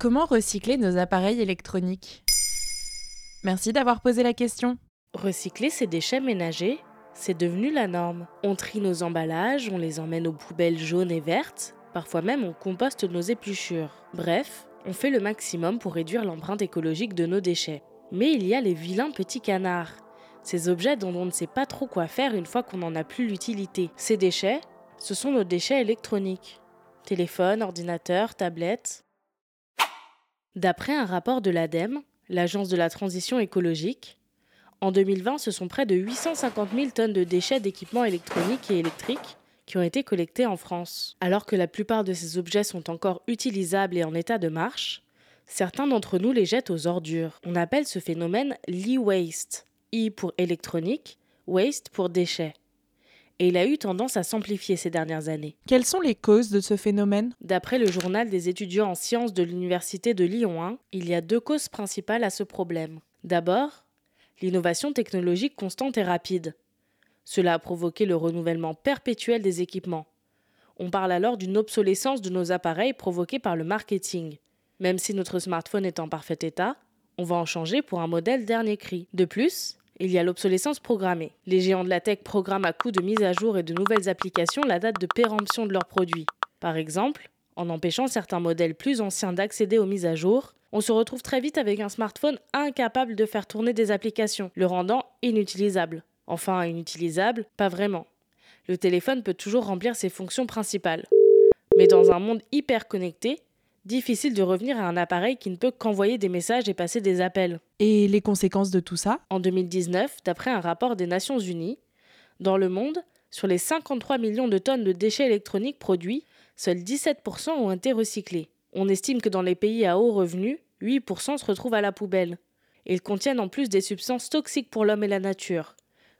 Comment recycler nos appareils électroniques? Merci d'avoir posé la question. Recycler ces déchets ménagers, c'est devenu la norme. On trie nos emballages, on les emmène aux poubelles jaunes et vertes, parfois même on composte nos épluchures. Bref, on fait le maximum pour réduire l'empreinte écologique de nos déchets. Mais il y a les vilains petits canards, ces objets dont on ne sait pas trop quoi faire une fois qu'on n'en a plus l'utilité. Ces déchets, ce sont nos déchets électroniques. Téléphone, ordinateur, tablette. D'après un rapport de l'ADEME, l'Agence de la transition écologique, en 2020, ce sont près de 850 000 tonnes de déchets d'équipements électroniques et électriques qui ont été collectés en France. Alors que la plupart de ces objets sont encore utilisables et en état de marche, certains d'entre nous les jettent aux ordures. On appelle ce phénomène l'e-waste. E pour électronique, waste pour déchets et il a eu tendance à s'amplifier ces dernières années. Quelles sont les causes de ce phénomène? D'après le journal des étudiants en sciences de l'Université de Lyon 1, il y a deux causes principales à ce problème. D'abord, l'innovation technologique constante et rapide. Cela a provoqué le renouvellement perpétuel des équipements. On parle alors d'une obsolescence de nos appareils provoquée par le marketing. Même si notre smartphone est en parfait état, on va en changer pour un modèle dernier cri. De plus, il y a l'obsolescence programmée. Les géants de la tech programment à coup de mise à jour et de nouvelles applications la date de péremption de leurs produits. Par exemple, en empêchant certains modèles plus anciens d'accéder aux mises à jour, on se retrouve très vite avec un smartphone incapable de faire tourner des applications, le rendant inutilisable. Enfin, inutilisable, pas vraiment. Le téléphone peut toujours remplir ses fonctions principales. Mais dans un monde hyper connecté, difficile de revenir à un appareil qui ne peut qu'envoyer des messages et passer des appels. Et les conséquences de tout ça? En 2019, d'après un rapport des Nations Unies, dans le monde, sur les 53 millions de tonnes de déchets électroniques produits, seuls 17% ont été recyclés. On estime que dans les pays à haut revenu, 8% se retrouvent à la poubelle. Ils contiennent en plus des substances toxiques pour l'homme et la nature,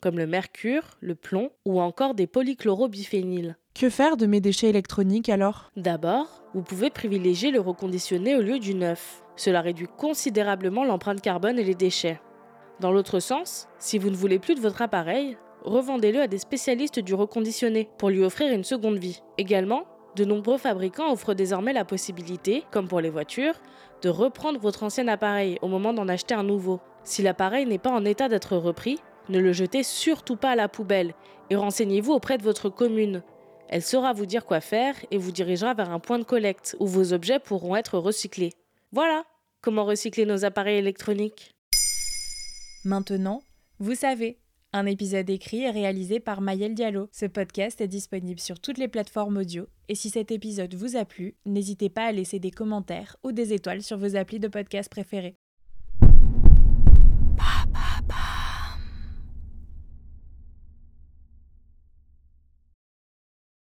comme le mercure, le plomb ou encore des polychlorobiphényles. Que faire de mes déchets électroniques alors? D'abord, vous pouvez privilégier le reconditionné au lieu du neuf. Cela réduit considérablement l'empreinte carbone et les déchets. Dans l'autre sens, si vous ne voulez plus de votre appareil, revendez-le à des spécialistes du reconditionné pour lui offrir une seconde vie. Également, de nombreux fabricants offrent désormais la possibilité, comme pour les voitures, de reprendre votre ancien appareil au moment d'en acheter un nouveau. Si l'appareil n'est pas en état d'être repris, ne le jetez surtout pas à la poubelle et renseignez-vous auprès de votre commune. Elle saura vous dire quoi faire et vous dirigera vers un point de collecte où vos objets pourront être recyclés. Voilà comment recycler nos appareils électroniques. Maintenant, vous savez. Un épisode écrit et réalisé par Mayel Diallo. Ce podcast est disponible sur toutes les plateformes audio. Et si cet épisode vous a plu, n'hésitez pas à laisser des commentaires ou des étoiles sur vos applis de podcast préférés.